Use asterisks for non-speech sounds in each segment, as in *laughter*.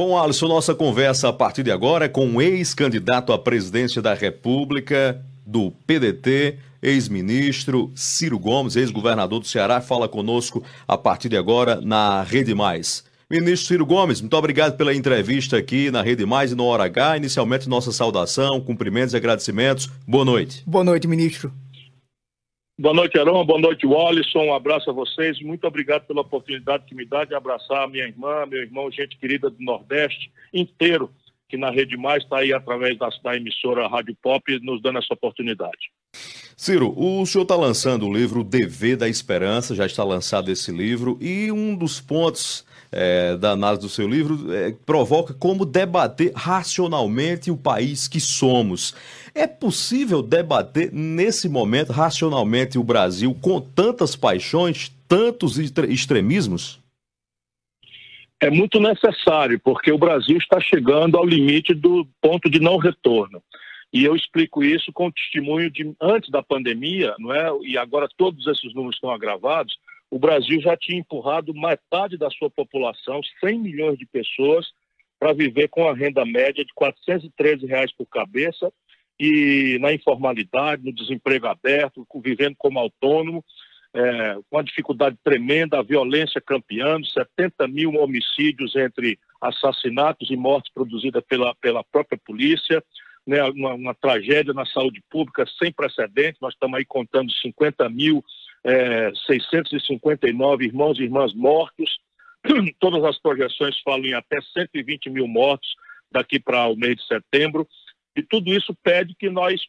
Bom, Alisson, nossa conversa a partir de agora é com um ex-candidato à presidência da República do PDT, ex-ministro Ciro Gomes, ex-governador do Ceará, fala conosco a partir de agora na Rede Mais. Ministro Ciro Gomes, muito obrigado pela entrevista aqui na Rede Mais e no Hora H. Inicialmente, nossa saudação, cumprimentos e agradecimentos. Boa noite. Boa noite, ministro. Boa noite, Heron. Boa noite, Wallison. Um abraço a vocês. Muito obrigado pela oportunidade que me dá de abraçar minha irmã, meu irmão, gente querida do Nordeste inteiro, que na Rede Mais está aí através da, da, emissora Rádio Pop, nos dando essa oportunidade. Ciro, o senhor está lançando o livro Dever da Esperança, já está lançado esse livro, e um dos pontos é, da análise do seu livro é, provoca como debater racionalmente o país que somos. É possível debater nesse momento racionalmente o Brasil com tantas paixões, tantos extremismos? É muito necessário, porque o Brasil está chegando ao limite do ponto de não retorno. E eu explico isso com o testemunho de antes da pandemia, não é? E agora todos esses números estão agravados o Brasil já tinha empurrado metade da sua população, 100 milhões de pessoas, para viver com a renda média de 413 reais por cabeça e na informalidade, no desemprego aberto, vivendo como autônomo, é, com uma dificuldade tremenda, a violência campeando, 70 mil homicídios entre assassinatos e mortes produzidas pela, pela própria polícia, né, uma, uma tragédia na saúde pública sem precedentes, nós estamos aí contando 50 mil é, 659 irmãos e irmãs mortos. *clears throat* Todas as projeções falam em até 120 mil mortos daqui para o mês de setembro. E tudo isso pede que nós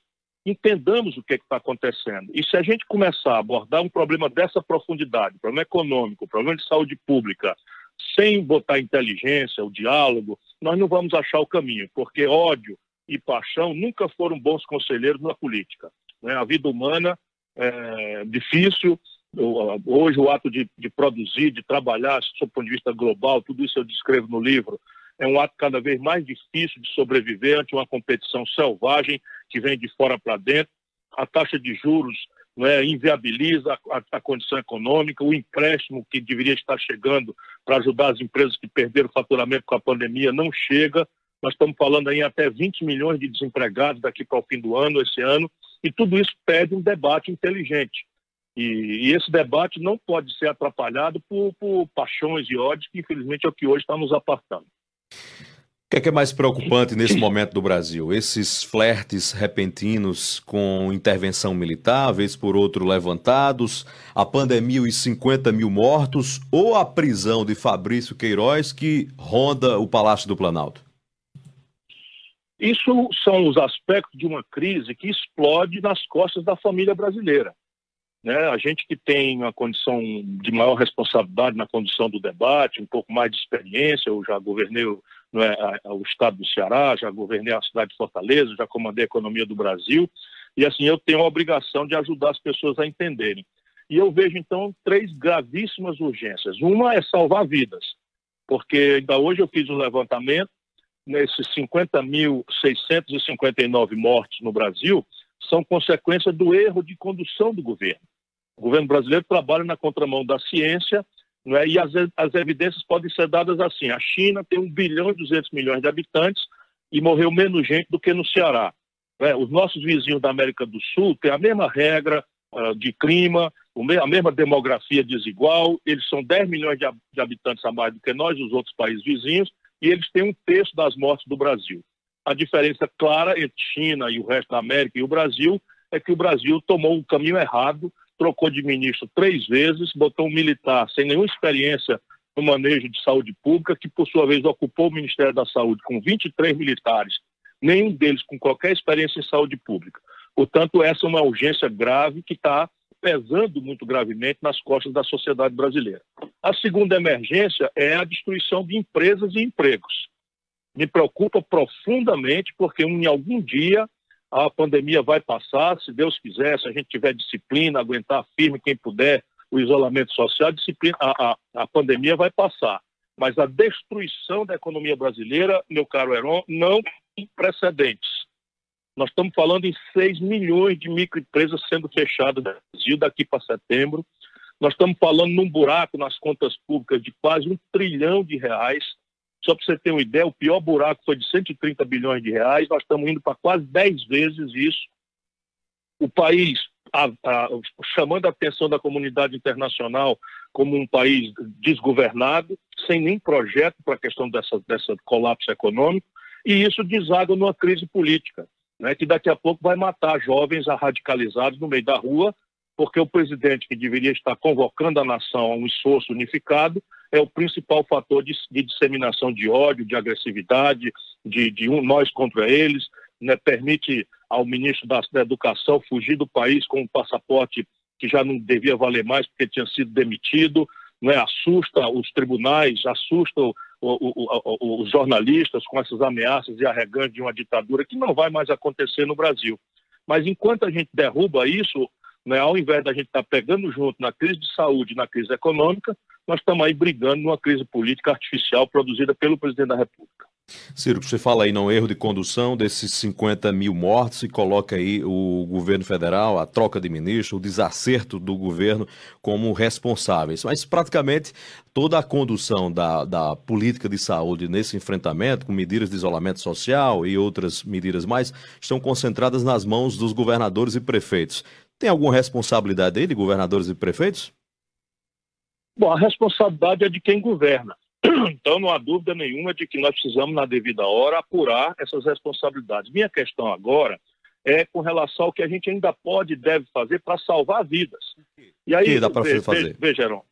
entendamos o que é está acontecendo. E se a gente começar a abordar um problema dessa profundidade, problema econômico, problema de saúde pública, sem botar inteligência, o diálogo, nós não vamos achar o caminho, porque ódio e paixão nunca foram bons conselheiros na política. Né? A vida humana é, difícil. Hoje, o ato de, de produzir, de trabalhar, do ponto de vista global, tudo isso eu descrevo no livro, é um ato cada vez mais difícil de sobreviver ante uma competição selvagem que vem de fora para dentro. A taxa de juros é, inviabiliza a, a, condição econômica, o empréstimo que deveria estar chegando para ajudar as empresas que perderam o faturamento com a pandemia não chega. Nós estamos falando aí até 20 milhões de desempregados daqui para o fim do ano, esse ano, e tudo isso pede um debate inteligente. E, e esse debate não pode ser atrapalhado por, por paixões e ódios, que infelizmente é o que hoje está nos apartando. O que é, que é, mais preocupante nesse momento do Brasil? Esses flertes repentinos com intervenção militar, vez por outro levantados, a pandemia e 50 mil mortos, ou a prisão de Fabrício Queiroz que ronda o Palácio do Planalto? Isso são os aspectos de uma crise que explode nas costas da família brasileira. Né? A gente que tem uma condição de maior responsabilidade na condução do debate, um pouco mais de experiência, eu já governei é, o estado do Ceará, já governei a cidade de Fortaleza, já comandei a economia do Brasil, e assim eu tenho a obrigação de ajudar as pessoas a entenderem. E eu vejo então três gravíssimas urgências. Uma é salvar vidas, porque ainda hoje eu fiz um levantamento nesses 50.659 mortes no Brasil são consequência do erro de condução do governo. O governo brasileiro trabalha na contramão da ciência não é? e as, as evidências podem ser dadas assim. A China tem 1 bilhão e 200 milhões de habitantes e morreu menos gente do que no Ceará. É? Os nossos vizinhos da América do Sul têm a mesma regra uh, de clima, a mesma demografia desigual, eles são 10 milhões de habitantes a mais do que nós, os outros países vizinhos, e eles têm um terço das mortes do Brasil. A diferença clara entre China e o resto da América e o Brasil é que o Brasil tomou um caminho errado, trocou de ministro três vezes, botou um militar sem nenhuma experiência no manejo de saúde pública, que por sua vez ocupou o Ministério da Saúde com 23 militares, nenhum deles com qualquer experiência em saúde pública. Portanto, essa é uma urgência grave que está pesando muito gravemente nas costas da sociedade brasileira. A segunda emergência é a destruição de empresas e empregos. Me preocupa profundamente porque em algum dia a pandemia vai passar, se Deus quiser, se a gente tiver disciplina, aguentar firme quem puder o isolamento social, a, disciplina, a, a, a pandemia vai passar. Mas a destruição da economia brasileira, meu caro Heron, não tem precedentes. Nós estamos falando em 6 milhões de microempresas sendo fechadas no Brasil daqui para setembro. Nós estamos falando num buraco nas contas públicas de quase um trilhão de reais. Só para você ter uma ideia, o pior buraco foi de 130 bilhões de reais, nós estamos indo para quase 10 vezes isso. O país, a, a, chamando a atenção da comunidade internacional como um país desgovernado, sem nem projeto para a questão dessa, dessa colapso econômico, e isso deságua numa crise política, né, que daqui a pouco vai matar jovens radicalizados no meio da rua, porque o presidente que deveria estar convocando a nação a um esforço unificado é o principal fator de, de disseminação de ódio, de agressividade, de, de um nós contra eles, né, permite ao ministro da, da Educação fugir do país com um passaporte que já não devia valer mais porque tinha sido demitido, né, assusta os tribunais, assusta os jornalistas com essas ameaças e arregantes de uma ditadura que não vai mais acontecer no Brasil. Mas enquanto a gente derruba isso, né, ao invés da gente estar tá pegando junto na crise de saúde, na crise econômica, nós estamos aí brigando numa crise política artificial produzida pelo presidente da República. Ciro, você fala aí não erro de condução desses 50 mil mortos e coloca aí o governo federal, a troca de ministro, o desacerto do governo como responsáveis. Mas praticamente toda a condução da, da política de saúde nesse enfrentamento, com medidas de isolamento social e outras medidas mais, estão concentradas nas mãos dos governadores e prefeitos. Tem alguma responsabilidade aí de governadores e prefeitos? Bom, a responsabilidade é de quem governa. Então, não há dúvida nenhuma de que nós precisamos, na devida hora, apurar essas responsabilidades. Minha questão agora é com relação ao que a gente ainda pode e deve fazer para salvar vidas. E aí, que dá para fazer? Veja, Heron,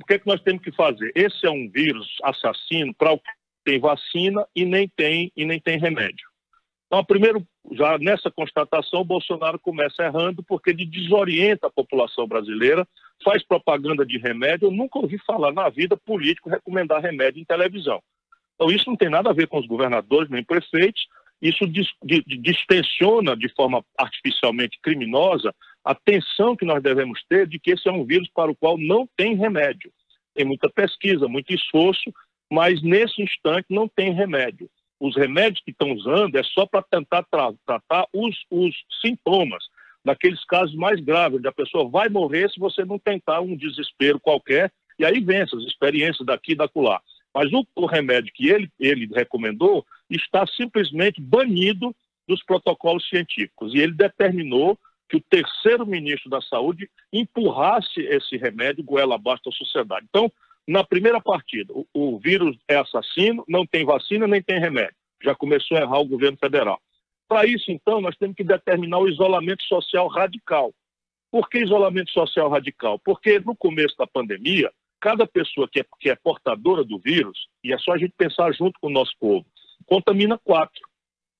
o que, é que nós temos que fazer? Esse é um vírus assassino para o que tem vacina e nem tem, e nem tem remédio. Então, primeiro, já nessa constatação, o Bolsonaro começa errando porque ele desorienta a população brasileira faz propaganda de remédio. Eu nunca ouvi falar na vida político recomendar remédio em televisão. Então, isso não tem nada a ver com os governadores nem prefeitos. Isso distensiona de forma artificialmente criminosa a tensão que nós devemos ter de que esse é um vírus para o qual não tem remédio. Tem muita pesquisa, muito esforço, mas nesse instante não tem remédio. Os remédios que estão usando é só para tentar tra tratar os, os sintomas naqueles casos mais graves, onde a pessoa vai morrer se você não tentar um desespero qualquer, e aí vem essas experiências daqui e da colar. Mas o, o remédio que ele, ele recomendou está simplesmente banido dos protocolos científicos. E ele determinou que o terceiro ministro da Saúde empurrasse esse remédio goela abaixo da sociedade. Então, na primeira partida, o, o vírus é assassino, não tem vacina nem tem remédio. Já começou a errar o governo federal. Para isso, então, nós temos que determinar o isolamento social radical. Por que isolamento social radical? Porque no começo da pandemia, cada pessoa que é, que é portadora do vírus, e é só a gente pensar junto com o nosso povo, contamina quatro.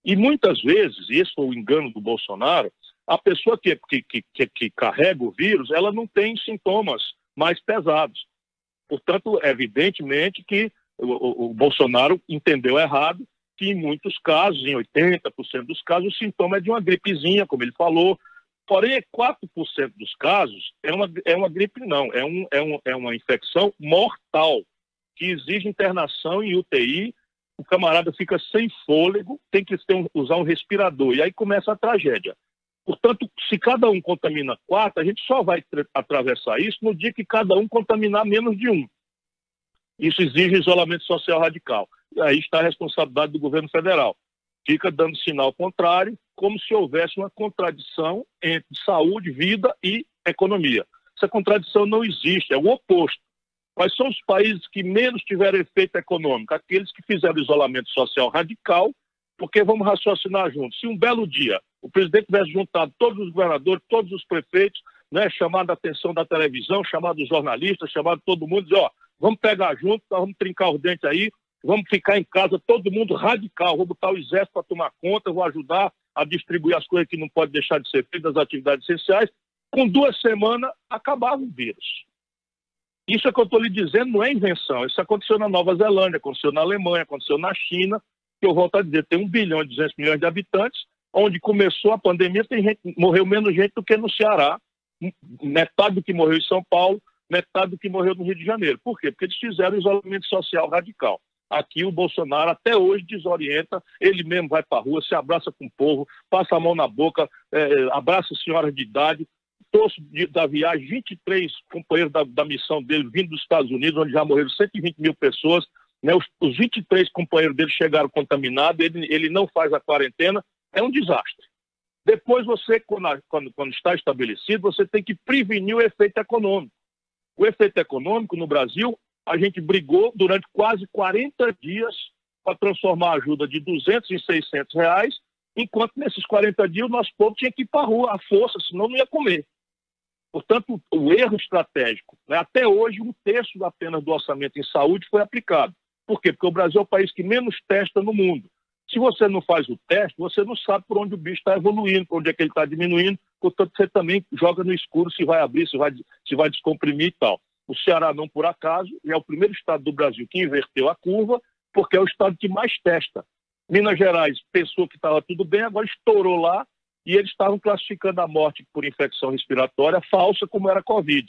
E muitas vezes, isso é o engano do Bolsonaro, a pessoa que, que, que, que carrega o vírus, ela não tem sintomas mais pesados. Portanto, evidentemente que o, o, o Bolsonaro entendeu errado que em muitos casos, em 80% dos casos, o sintoma é de uma gripezinha, como ele falou. Porém, 4% dos casos é uma, é uma gripe, não, é, um, é, um, é uma infecção mortal, que exige internação em UTI. O camarada fica sem fôlego, tem que ter um, usar um respirador, e aí começa a tragédia. Portanto, se cada um contamina quatro, a gente só vai atravessar isso no dia que cada um contaminar menos de um. Isso exige isolamento social radical aí está a responsabilidade do governo federal. Fica dando sinal contrário, como se houvesse uma contradição entre saúde, vida e economia. Essa contradição não existe, é o oposto. Quais são os países que menos tiveram efeito econômico? Aqueles que fizeram isolamento social radical, porque vamos raciocinar juntos. Se um belo dia o presidente tivesse juntado todos os governadores, todos os prefeitos, né, chamado a atenção da televisão, chamado os jornalistas, chamado todo mundo, dizer, ó, vamos pegar junto, vamos trincar os dentes aí, vamos ficar em casa todo mundo radical, vou botar o exército para tomar conta, vou ajudar a distribuir as coisas que não pode deixar de ser feitas, as atividades essenciais. Com duas semanas, acabava o vírus. Isso é que eu estou lhe dizendo, não é invenção. Isso aconteceu na Nova Zelândia, aconteceu na Alemanha, aconteceu na China, que eu volto a dizer, tem 1 bilhão e 200 milhões de habitantes, onde começou a pandemia, tem gente, morreu menos gente do que no Ceará, metade do que morreu em São Paulo, metade do que morreu no Rio de Janeiro. Por quê? Porque eles fizeram isolamento social radical. Aqui o Bolsonaro até hoje desorienta, ele mesmo vai para a rua, se abraça com o povo, passa a mão na boca, é, abraça senhoras de idade. Trouxe da viagem 23 companheiros da, da missão dele vindo dos Estados Unidos, onde já morreram 120 mil pessoas, né? Os, os 23 companheiros dele chegaram contaminados, ele, ele não faz a quarentena, é um desastre. Depois você, quando, quando, está estabelecido, você tem que prevenir o efeito econômico. O efeito econômico no Brasil, a gente brigou durante quase 40 dias para transformar a ajuda de 200 em 600 reais, enquanto nesses 40 dias o nosso povo tinha que ir para a rua, à força, senão não ia comer. Portanto, o erro estratégico, né? até hoje, um terço apenas do orçamento em saúde foi aplicado. Por quê? Porque o Brasil é o país que menos testa no mundo. Se você não faz o teste, você não sabe por onde o bicho está evoluindo, por onde é que ele está diminuindo, portanto, você também joga no escuro se vai abrir, se vai, se vai descomprimir e tal. O Ceará, não por acaso, é o primeiro estado do Brasil que inverteu a curva, porque é o estado que mais testa. Minas Gerais pensou que estava tudo bem, agora estourou lá e eles estavam classificando a morte por infecção respiratória falsa como era Covid.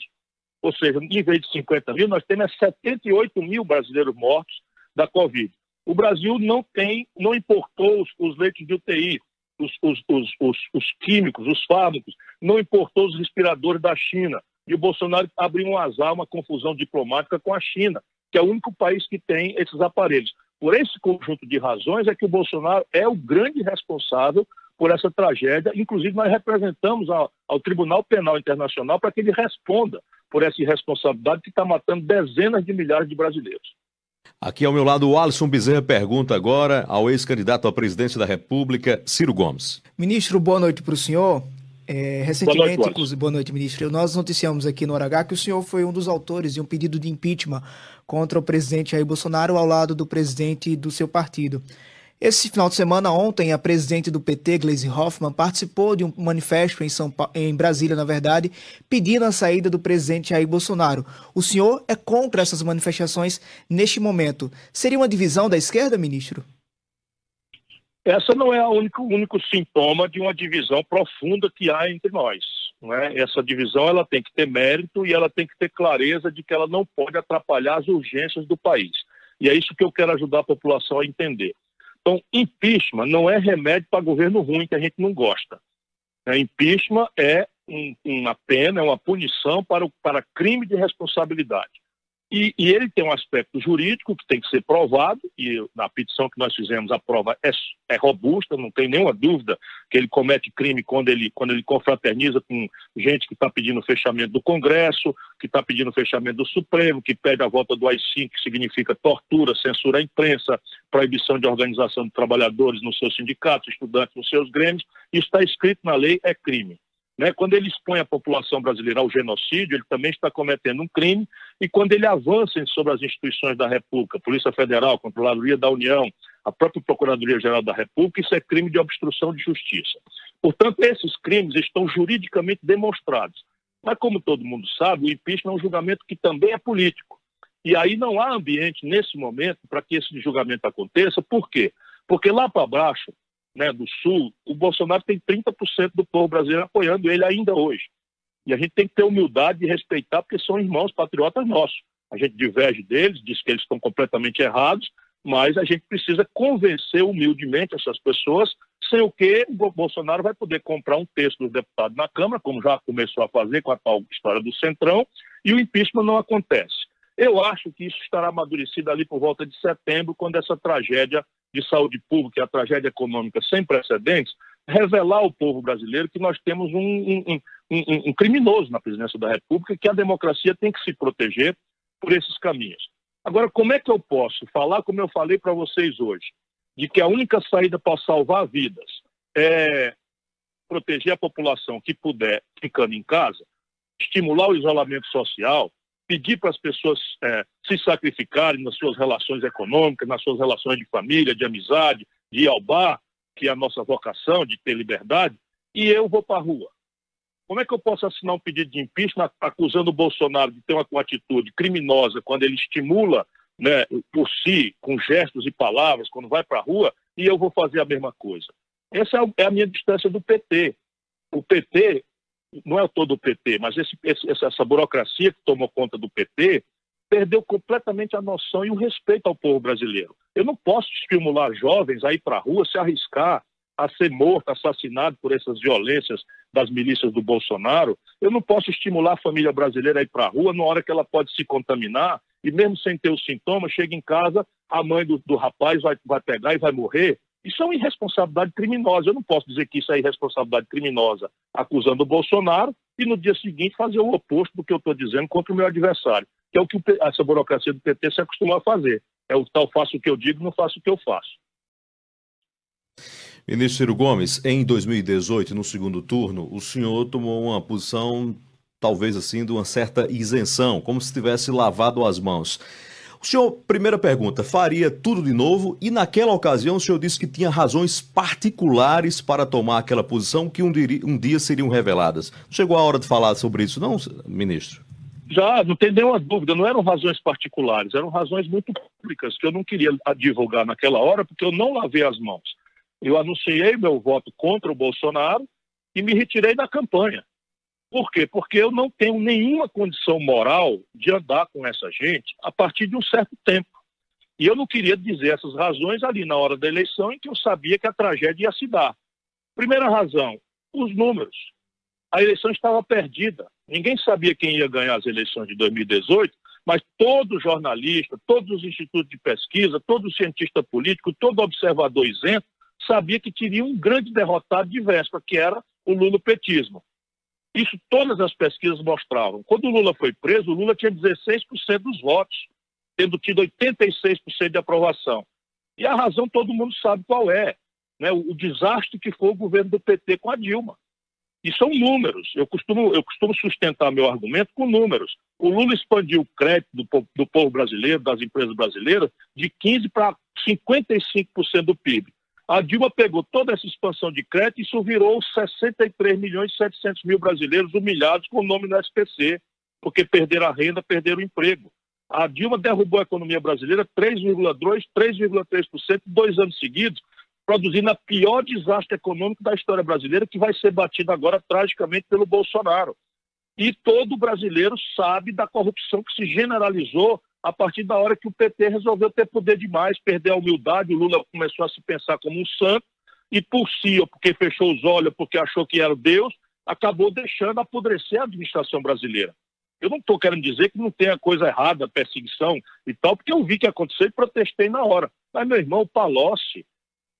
Ou seja, em vez de 50 mil, nós temos 78 mil brasileiros mortos da Covid. O Brasil não tem, não importou os, os leitos de UTI, os, os, os, os, químicos, os fármacos, não importou os respiradores da China. E o Bolsonaro abriu um azar, uma confusão diplomática com a China, que é o único país que tem esses aparelhos. Por esse conjunto de razões é que o Bolsonaro é o grande responsável por essa tragédia. Inclusive, nós representamos ao, ao Tribunal Penal Internacional para que ele responda por essa irresponsabilidade que está matando dezenas de milhares de brasileiros. Aqui ao meu lado, o Alisson Bezerra pergunta agora ao ex-candidato à presidência da República, Ciro Gomes. Ministro, boa noite para o senhor. É, recentemente, boa noite, boa noite, ministro. Nós noticiamos aqui no Hora que o senhor foi um dos autores de um pedido de impeachment contra o presidente Jair Bolsonaro ao lado do presidente do seu partido. Esse final de semana, ontem, a presidente do PT, Gleisi Hoffmann, participou de um manifesto em, São pa... em Brasília, na verdade, pedindo a saída do presidente Jair Bolsonaro. O senhor é contra essas manifestações neste momento. Seria uma divisão da esquerda, ministro? Essa não é o único, único sintoma de uma divisão profunda que há entre nós. É? Essa divisão ela tem que ter mérito e ela tem que ter clareza de que ela não pode atrapalhar as urgências do país. E é isso que eu quero ajudar a população a entender. Então, impeachment não é remédio para governo ruim que a gente não gosta. É, impeachment é um, uma pena, é uma punição para, o, para crime de responsabilidade. E, e, ele tem um aspecto jurídico que tem que ser provado, e na petição que nós fizemos, a prova é, é robusta, não tem nenhuma dúvida que ele comete crime quando ele, quando ele confraterniza com gente que está pedindo o fechamento do Congresso, que está pedindo o fechamento do Supremo, que pede a volta do AI-5, que significa tortura, censura à imprensa, proibição de organização de trabalhadores nos seus sindicatos, estudantes nos seus grêmios. Isso está escrito na lei, é crime. Né? Quando ele expõe a população brasileira ao genocídio, ele também está cometendo um crime, e quando ele avança sobre as instituições da República, Polícia Federal, Controladoria da União, a própria Procuradoria-Geral da República, isso é crime de obstrução de justiça. Portanto, esses crimes estão juridicamente demonstrados. Mas, como todo mundo sabe, o impeachment é um julgamento que também é político. E aí não há ambiente, nesse momento, para que esse julgamento aconteça. Por quê? Porque lá para baixo, né, do Sul, o Bolsonaro tem 30% do povo brasileiro apoiando ele ainda hoje. E a gente tem que ter humildade de respeitar, porque são irmãos patriotas nossos. A gente diverge deles, diz que eles estão completamente errados, mas a gente precisa convencer humildemente essas pessoas, sem o que o Bolsonaro vai poder comprar um terço dos deputados na Câmara, como já começou a fazer com a tal história do Centrão, e o impeachment não acontece. Eu acho que isso estará amadurecido ali por volta de setembro, quando essa tragédia de saúde pública e a tragédia econômica sem precedentes, revelar ao povo brasileiro que nós temos um, um, um, um, criminoso na presidência da República, que a democracia tem que se proteger por esses caminhos. Agora, como é que eu posso falar, como eu falei para vocês hoje, de que a única saída para salvar vidas é proteger a população que puder ficando em casa, estimular o isolamento social, pedir para as pessoas é, se sacrificarem nas suas relações econômicas, nas suas relações de família, de amizade, de ir ao bar, que é a nossa vocação, de ter liberdade, e eu vou para a rua. Como é que eu posso assinar um pedido de impeachment acusando o Bolsonaro de ter uma, uma atitude criminosa quando ele estimula né, por si, com gestos e palavras, quando vai para a rua, e eu vou fazer a mesma coisa? Essa é a minha distância do PT. O PT não é todo o PT, mas esse, essa burocracia que tomou conta do PT perdeu completamente a noção e o respeito ao povo brasileiro. Eu não posso estimular jovens a ir para a rua, se arriscar a ser morto, assassinado por essas violências das milícias do Bolsonaro. Eu não posso estimular a família brasileira a ir para a rua na hora que ela pode se contaminar e mesmo sem ter os sintomas, chega em casa, a mãe do, do rapaz vai, vai pegar e vai morrer. Isso é uma irresponsabilidade criminosa. Eu não posso dizer que isso é irresponsabilidade criminosa acusando o Bolsonaro e no dia seguinte fazer o oposto do que eu estou dizendo contra o meu adversário, que é o que essa burocracia do PT se acostumou a fazer. É o tal faço o que eu digo, não faço o que eu faço. Ministro Ciro Gomes, em 2018, no segundo turno, o senhor tomou uma posição, talvez assim, de uma certa isenção, como se tivesse lavado as mãos. O senhor, primeira pergunta, faria tudo de novo? E naquela ocasião o senhor disse que tinha razões particulares para tomar aquela posição que um, dia, um dia seriam reveladas. Chegou a hora de falar sobre isso, não, ministro? Já, não tem nenhuma dúvida, não eram razões particulares, eram razões muito públicas que eu não queria divulgar naquela hora, porque eu não lavei as mãos. Eu anunciei meu voto contra o Bolsonaro e me retirei da campanha. Por quê? Porque eu não tenho nenhuma condição moral de andar com essa gente a partir de um certo tempo. E eu não queria dizer essas razões ali na hora da eleição em que eu sabia que a tragédia ia se dar. Primeira razão, os números. A eleição estava perdida. Ninguém sabia quem ia ganhar as eleições de 2018, mas todo jornalista, todos os institutos de pesquisa, todo cientista político, todo observador isento sabia que teria um grande derrotado de véspera, que era o lulopetismo. Isso todas as pesquisas mostravam. Quando o Lula foi preso, o Lula tinha 16% dos votos, tendo tido 86% de aprovação. E a razão todo mundo sabe qual é. Né? O, o, desastre que foi o governo do PT com a Dilma. E são números. Eu costumo, eu costumo sustentar meu argumento com números. O Lula expandiu o crédito do, do povo brasileiro, das empresas brasileiras, de 15% para 55% do PIB. A Dilma pegou toda essa expansão de crédito e isso virou 63 milhões e 700 mil brasileiros humilhados com o nome no SPC, porque perderam a renda, perderam o emprego. A Dilma derrubou a economia brasileira 3,2%, 3,3% dois anos seguidos, produzindo a pior desastre econômico da história brasileira, que vai ser batido agora tragicamente pelo Bolsonaro. E todo brasileiro sabe da corrupção que se generalizou a partir da hora que o PT resolveu ter poder demais, perder a humildade, o Lula começou a se pensar como um santo, e por si, ou porque fechou os olhos, porque achou que era Deus, acabou deixando apodrecer a administração brasileira. Eu não estou querendo dizer que não tenha coisa errada, perseguição e tal, porque eu vi que aconteceu e protestei na hora. Mas, meu irmão, o Palocci,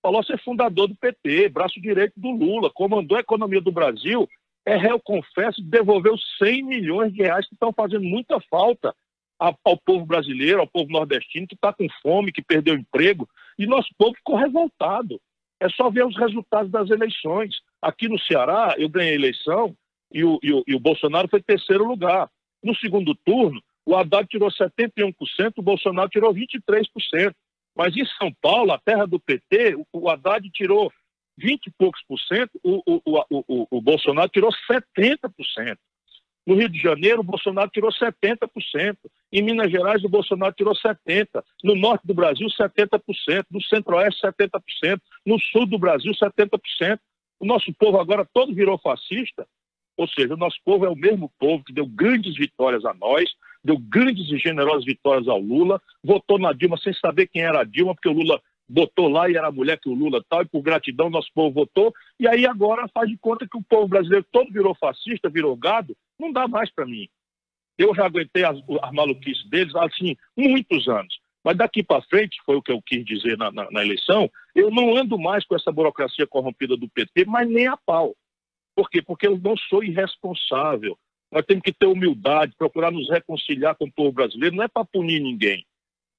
Palocci é fundador do PT, braço direito do Lula, comandou a economia do Brasil, é réu, confesso, devolveu 100 milhões de reais que estão fazendo muita falta ao povo brasileiro, ao povo nordestino que está com fome, que perdeu emprego, e nosso povo ficou revoltado. É só ver os resultados das eleições. Aqui no Ceará, eu ganhei a eleição e o, e o, e o Bolsonaro foi terceiro lugar. No segundo turno, o Haddad tirou 71%, o Bolsonaro tirou 23%. Mas em São Paulo, a terra do PT, o Haddad tirou 20 e poucos por cento, o, o, o, o, o Bolsonaro tirou 70%. No Rio de Janeiro, o Bolsonaro tirou 70%. Em Minas Gerais, o Bolsonaro tirou 70%. No norte do Brasil, 70%. No centro-oeste, 70%. No sul do Brasil, 70%. O nosso povo agora todo virou fascista. Ou seja, o nosso povo é o mesmo povo que deu grandes vitórias a nós, deu grandes e generosas vitórias ao Lula, votou na Dilma sem saber quem era a Dilma, porque o Lula botou lá e era a mulher que o Lula tal, e por gratidão nosso povo votou, e aí agora faz de conta que o povo brasileiro todo virou fascista, virou gado, não dá mais para mim. Eu já aguentei as, as maluquices deles assim, muitos anos. Mas daqui para frente, foi o que eu quis dizer na, na, na, eleição, eu não ando mais com essa burocracia corrompida do PT, mas nem a pau. Por quê? Porque eu não sou irresponsável. Nós temos que ter humildade, procurar nos reconciliar com o povo brasileiro, não é para punir ninguém.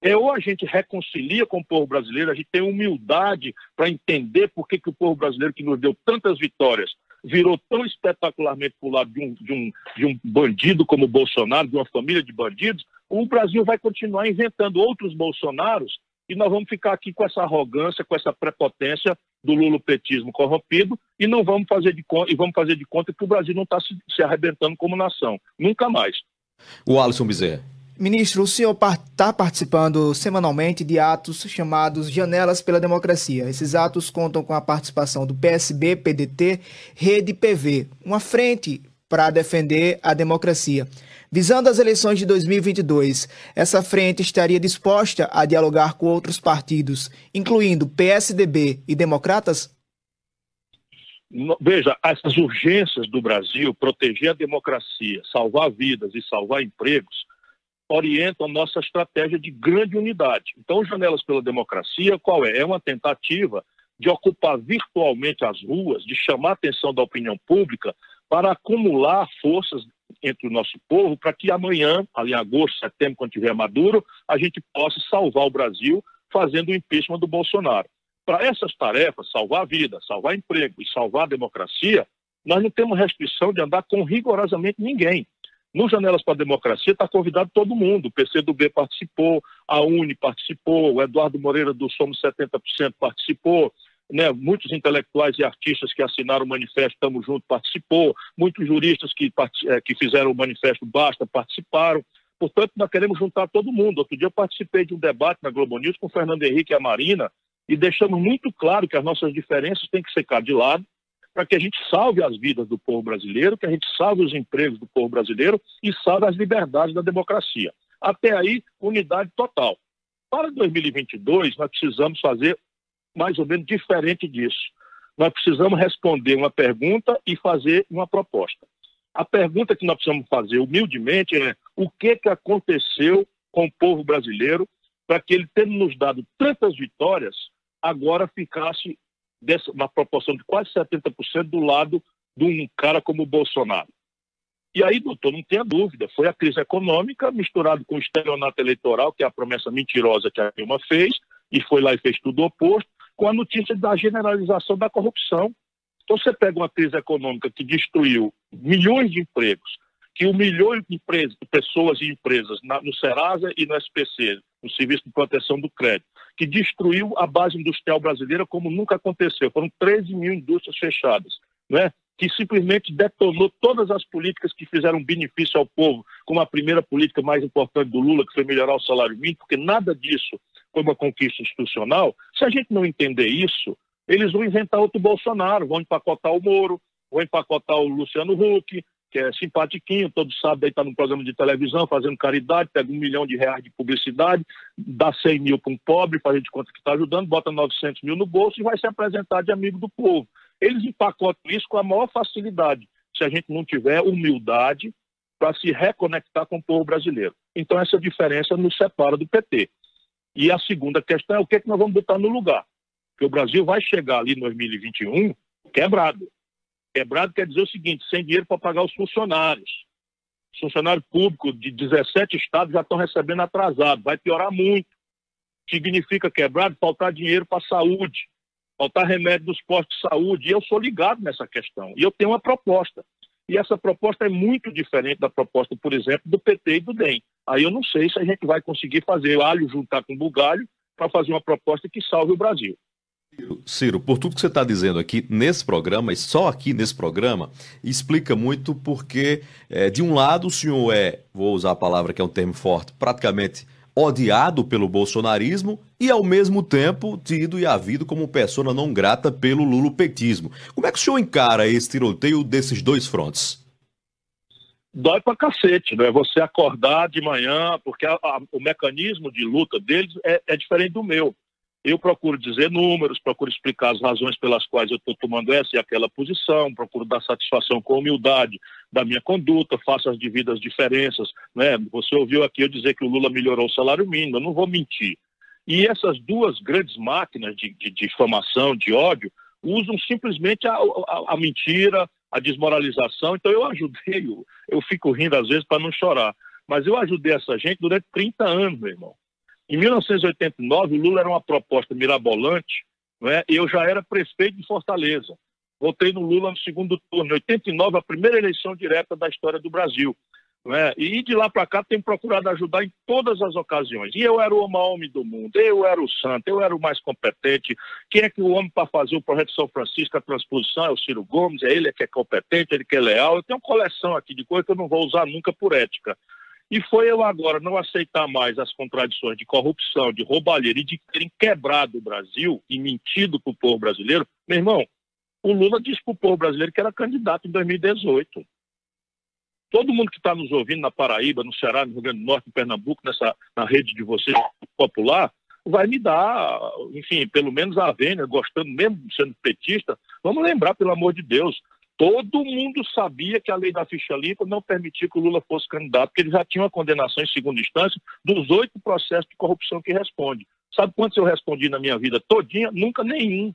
É ou a gente reconcilia com o povo brasileiro, a gente tem humildade para entender por que, que o povo brasileiro que nos deu tantas vitórias virou tão espetacularmente para o lado de um, de, um, de um bandido como Bolsonaro, de uma família de bandidos, o Brasil vai continuar inventando outros Bolsonaros e nós vamos ficar aqui com essa arrogância, com essa prepotência do lulopetismo corrompido e não vamos fazer de conta, e vamos fazer de conta que o Brasil não está se, se arrebentando como nação. Nunca mais. O Alisson Bezerra. Ministro, o senhor está participando semanalmente de atos chamados Janelas pela Democracia. Esses atos contam com a participação do PSB, PDT, Rede PV, uma frente para defender a democracia. Visando as eleições de 2022, essa frente estaria disposta a dialogar com outros partidos, incluindo PSDB e democratas? Veja, essas urgências do Brasil, proteger a democracia, salvar vidas e salvar empregos, orientam nossa estratégia de grande unidade. Então, Janelas pela Democracia, qual é? É uma tentativa de ocupar virtualmente as ruas, de chamar a atenção da opinião pública para acumular forças entre o nosso povo para que amanhã, ali em agosto, setembro, quando tiver Maduro, a gente possa salvar o Brasil fazendo o impeachment do Bolsonaro. Para essas tarefas, salvar a vida, salvar emprego e salvar a democracia, nós não temos restrição de andar com rigorosamente ninguém. No Janelas para a Democracia está convidado todo mundo. O PCdoB participou, a UNE participou, o Eduardo Moreira do Somos 70% participou, né, muitos intelectuais e artistas que assinaram o manifesto Estamos Juntos participou, muitos juristas que, eh, que fizeram o manifesto Basta participaram. Portanto, nós queremos juntar todo mundo. Outro dia eu participei de um debate na Globo News com o Fernando Henrique e a Marina e deixamos muito claro que as nossas diferenças têm que secar de lado para que a gente salve as vidas do povo brasileiro, que a gente salve os empregos do povo brasileiro e salve as liberdades da democracia. Até aí, unidade total. Para 2022, nós precisamos fazer mais ou menos diferente disso. Nós precisamos responder uma pergunta e fazer uma proposta. A pergunta que nós precisamos fazer humildemente é o que, que aconteceu com o povo brasileiro para que ele, tendo nos dado tantas vitórias, agora ficasse dessa, uma proporção de quase 70% do lado de um cara como o Bolsonaro. E aí, doutor, não tenha dúvida, foi a crise econômica misturado com o estelionato eleitoral, que é a promessa mentirosa que a Dilma fez, e foi lá e fez tudo o oposto, com a notícia da generalização da corrupção. Então, você pega uma crise econômica que destruiu milhões de empregos, que humilhou empresas, pessoas e empresas na, no Serasa e no SPC, no Serviço de Proteção do Crédito, que destruiu a base industrial brasileira como nunca aconteceu. Foram 13 mil indústrias fechadas, né? que simplesmente detonou todas as políticas que fizeram benefício ao povo, como a primeira política mais importante do Lula, que foi melhorar o salário mínimo, porque nada disso foi uma conquista institucional. Se a gente não entender isso, eles vão inventar outro Bolsonaro, vão empacotar o Moro, vão empacotar o Luciano Huck, que é simpatiquinho, todos sabem, está no programa de televisão fazendo caridade, pega um milhão de reais de publicidade, dá 100 mil para um pobre, faz de conta que está ajudando, bota 900 mil no bolso e vai se apresentar de amigo do povo. Eles empacotam isso com a maior facilidade, se a gente não tiver humildade para se reconectar com o povo brasileiro. Então, essa diferença nos separa do PT. E a segunda questão é o que, é que nós vamos botar no lugar. Porque o Brasil vai chegar ali em 2021 quebrado. Quebrado quer dizer o seguinte: sem dinheiro para pagar os funcionários. Os funcionários públicos de 17 estados já estão recebendo atrasado, vai piorar muito. Significa quebrado faltar dinheiro para a saúde, faltar remédio dos postos de saúde. E eu sou ligado nessa questão. E eu tenho uma proposta. E essa proposta é muito diferente da proposta, por exemplo, do PT e do DEM. Aí eu não sei se a gente vai conseguir fazer alho juntar com bugalho para fazer uma proposta que salve o Brasil. Ciro, por tudo que você está dizendo aqui nesse programa, e só aqui nesse programa, explica muito porque, é, de um lado, o senhor é, vou usar a palavra que é um termo forte, praticamente odiado pelo bolsonarismo e, ao mesmo tempo, tido e havido como persona não grata pelo lulopetismo. Como é que o senhor encara esse tiroteio desses dois frontes? Dói pra cacete, né? Você acordar de manhã, porque a, a, o mecanismo de luta deles é, é diferente do meu. Eu procuro dizer números, procuro explicar as razões pelas quais eu estou tomando essa e aquela posição, procuro dar satisfação com humildade da minha conduta, faço as devidas diferenças. Né? Você ouviu aqui eu dizer que o Lula melhorou o salário mínimo, eu não vou mentir. E essas duas grandes máquinas de, de difamação, de ódio, usam simplesmente a, a, a, mentira, a desmoralização. Então eu ajudei, eu, eu fico rindo às vezes para não chorar, mas eu ajudei essa gente durante 30 anos, meu irmão. Em 1989, o Lula era uma proposta mirabolante, não é? eu já era prefeito de Fortaleza. Votei no Lula no segundo turno. Em 89, a primeira eleição direta da história do Brasil. É? E de lá para cá tenho procurado ajudar em todas as ocasiões. E eu era o maior homem do mundo, eu era o santo, eu era o mais competente. Quem é que o homem para fazer o projeto São Francisco, a transposição, é o Ciro Gomes, é ele que é competente, ele que é leal. Eu tenho uma coleção aqui de coisas que eu não vou usar nunca por ética. E foi eu agora não aceitar mais as contradições de corrupção, de roubalheira e de terem quebrado o Brasil e mentido para o povo brasileiro. Meu irmão, o Lula disse para o povo brasileiro que era candidato em 2018. Todo mundo que está nos ouvindo na Paraíba, no Ceará, no Rio Grande do Norte, em Pernambuco, nessa, na rede de vocês popular, vai me dar, enfim, pelo menos a vênia, gostando mesmo sendo petista. Vamos lembrar, pelo amor de Deus, Todo mundo sabia que a lei da ficha limpa não permitia que o Lula fosse candidato, porque ele já tinha uma condenação em segunda instância dos oito processos de corrupção que responde. Sabe quantos eu respondi na minha vida todinha? Nunca nenhum.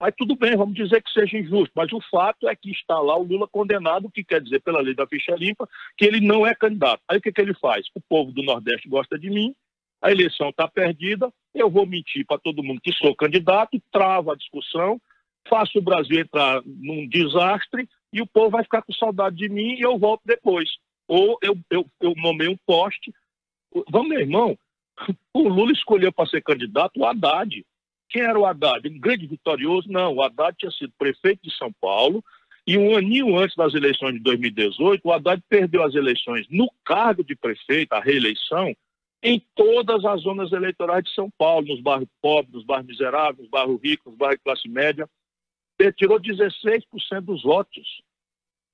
Mas tudo bem, vamos dizer que seja injusto. Mas o fato é que está lá o Lula condenado, o que quer dizer, pela lei da ficha limpa, que ele não é candidato. Aí o que, que ele faz? O povo do Nordeste gosta de mim, a eleição está perdida, eu vou mentir para todo mundo que sou candidato, trava a discussão, faço o Brasil entrar num desastre e o povo vai ficar com saudade de mim e eu volto depois. Ou eu, eu, eu nomei um poste. Vamos, meu irmão, *laughs* o Lula escolheu para ser candidato o Haddad. Quem era o Haddad? Um grande vitorioso? Não, o Haddad tinha sido prefeito de São Paulo e um aninho antes das eleições de 2018, o Haddad perdeu as eleições no cargo de prefeito, a reeleição, em todas as zonas eleitorais de São Paulo, nos bairros pobres, nos bairros miseráveis, nos bairros ricos, nos bairros de classe média. Ele tirou 16% dos votos.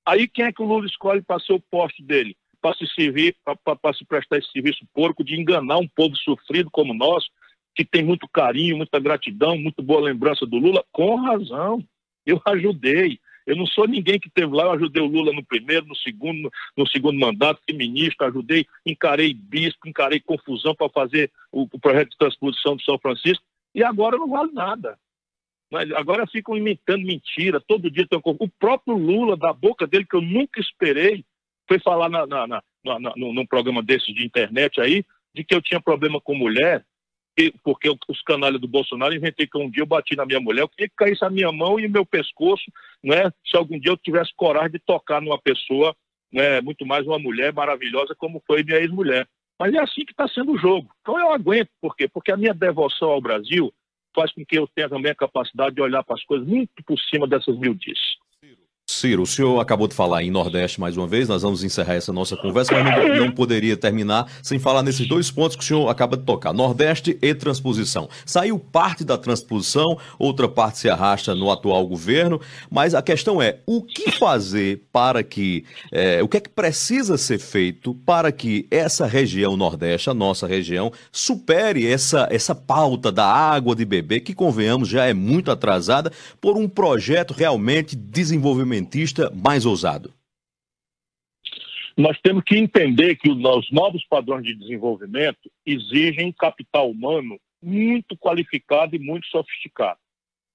Aí quem é que o Lula escolhe para ser o poste dele? Para se servir, para se prestar esse serviço porco de enganar um povo sofrido como nós, que tem muito carinho, muita gratidão, muito boa lembrança do Lula, com razão. Eu ajudei. Eu não sou ninguém que teve lá, eu ajudei o Lula no primeiro, no segundo, no segundo mandato, fui ministro, ajudei, encarei bispo, encarei confusão para fazer o, o, projeto de transposição do São Francisco, e agora não vale nada. Mas agora ficam imitando mentira, todo dia tem. O próprio Lula, da boca dele, que eu nunca esperei, foi falar na, na, na, na, num programa desse de internet aí, de que eu tinha problema com mulher, porque os canalhas do Bolsonaro inventei que um dia eu bati na minha mulher, eu queria que caísse a minha mão e meu pescoço, né, se algum dia eu tivesse coragem de tocar numa pessoa, né, muito mais uma mulher maravilhosa como foi minha ex-mulher. Mas é assim que está sendo o jogo. Então eu aguento, por quê? Porque a minha devoção ao Brasil faz com que eu tenha também a capacidade de olhar para as coisas muito por cima dessas miudices. Ciro, o senhor acabou de falar em Nordeste mais uma vez, nós vamos encerrar essa nossa conversa, mas não, não, poderia terminar sem falar nesses dois pontos que o senhor acaba de tocar: Nordeste e transposição. Saiu parte da transposição, outra parte se arrasta no atual governo, mas a questão é: o que fazer para que. É, o que é que precisa ser feito para que essa região Nordeste, a nossa região, supere essa, essa pauta da água de beber, que convenhamos já é muito atrasada, por um projeto realmente desenvolvimento mais ousado? Nós temos que entender que os novos padrões de desenvolvimento exigem capital humano muito qualificado e muito sofisticado.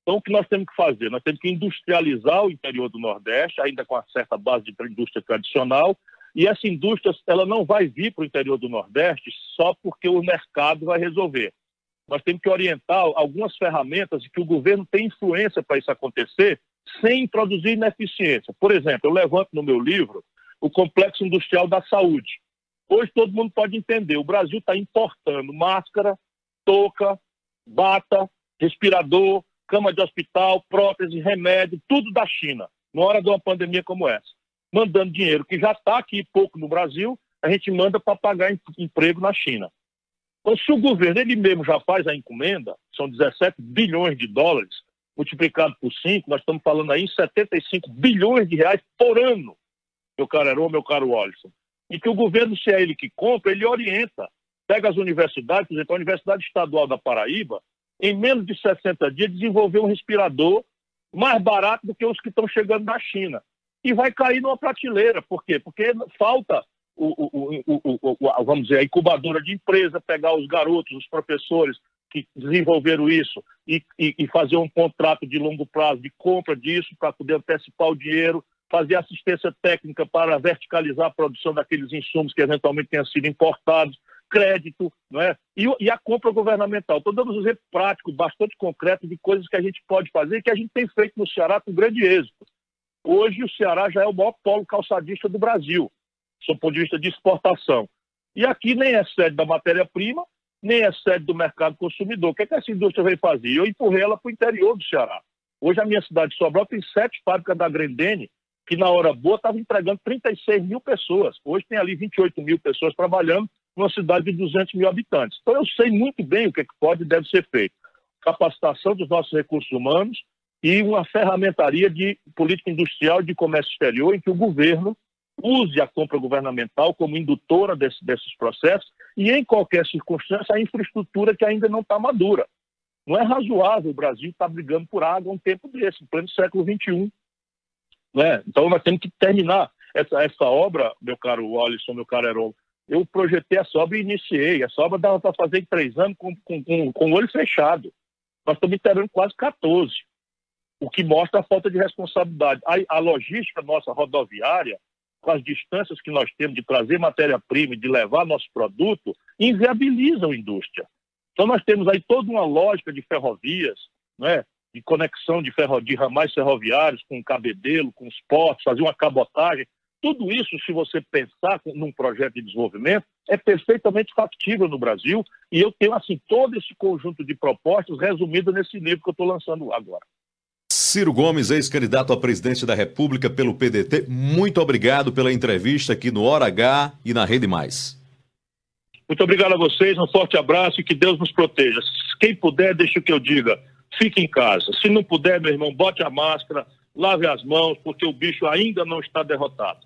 Então, o que nós temos que fazer? Nós temos que industrializar o interior do Nordeste, ainda com uma certa base de indústria tradicional, e essa indústria ela não vai vir para o interior do Nordeste só porque o mercado vai resolver. Nós temos que orientar algumas ferramentas que o governo tem influência para isso acontecer, sem introduzir ineficiência. Por exemplo, eu levanto no meu livro o complexo industrial da saúde. Hoje todo mundo pode entender, o Brasil está importando máscara, touca, bata, respirador, cama de hospital, prótese, remédio, tudo da China, na hora de uma pandemia como essa. Mandando dinheiro que já está aqui pouco no Brasil, a gente manda para pagar emprego na China. Então, se o governo ele mesmo já faz a encomenda, são 17 bilhões de dólares, multiplicado por 5, nós estamos falando aí em 75 bilhões de reais por ano, meu caro Heron, meu caro Wallison. E que o governo, se é ele que compra, ele orienta. Pega as universidades, por exemplo, a Universidade Estadual da Paraíba, em menos de 60 dias, desenvolveu um respirador mais barato do que os que estão chegando da China. E vai cair numa prateleira. Por quê? Porque falta o, o, o, vamos dizer, a incubadora de empresa, pegar os garotos, os professores, que desenvolveram isso e, e, e fazer um contrato de longo prazo de compra disso para poder antecipar o dinheiro, fazer assistência técnica para verticalizar a produção daqueles insumos que eventualmente tenham sido importados, crédito, não é? E, e a compra governamental. Estou dando um exemplo prático, bastante concreto de coisas que a gente pode fazer e que a gente tem feito no Ceará com grande êxito. Hoje o Ceará já é o maior polo calçadista do Brasil, do ponto de vista de exportação. E aqui nem é sede da matéria-prima, nem é sede do mercado consumidor. O que, é que essa indústria veio fazer? Eu empurrei ela para o interior do Ceará. Hoje a minha cidade de Sobral tem sete fábricas da Grendene, que na hora boa estava entregando 36 mil pessoas. Hoje tem ali 28 mil pessoas trabalhando numa cidade de 200 mil habitantes. Então eu sei muito bem o que, é que pode e deve ser feito. Capacitação dos nossos recursos humanos e uma ferramentaria de política industrial e de comércio exterior em que o governo use a compra governamental como indutora desse, desses processos e, em qualquer circunstância, a infraestrutura que ainda não está madura. Não é razoável o Brasil estar tá brigando por água um tempo desse, em pleno século XXI. Né? Então nós temos que terminar essa, essa obra, meu caro Alisson, meu caro Heron. Eu projetei essa obra e iniciei. Essa obra dava para fazer em três anos com, com, com, com o olho fechado. Nós estamos esperando quase 14, o que mostra a falta de responsabilidade. A, a logística nossa rodoviária, com as distâncias que nós temos de trazer matéria-prima e de levar nosso produto, inviabiliza a indústria. Então nós temos aí toda uma lógica de ferrovias, né? de conexão de, ferro, de ramais ferroviários com cabedelo, com os portos, fazer uma cabotagem. Tudo isso, se você pensar num projeto de desenvolvimento, é perfeitamente factível no Brasil e eu tenho, assim, todo esse conjunto de propostas resumido nesse livro que eu estou lançando agora. Ciro Gomes, ex-candidato à presidência da República pelo PDT, muito obrigado pela entrevista aqui no Hora H e na Rede Mais. Muito obrigado a vocês, um forte abraço e que Deus nos proteja. Quem puder, deixa o que eu diga fique em casa. Se não puder, meu irmão, bote a máscara, lave as mãos, porque o bicho ainda não está derrotado.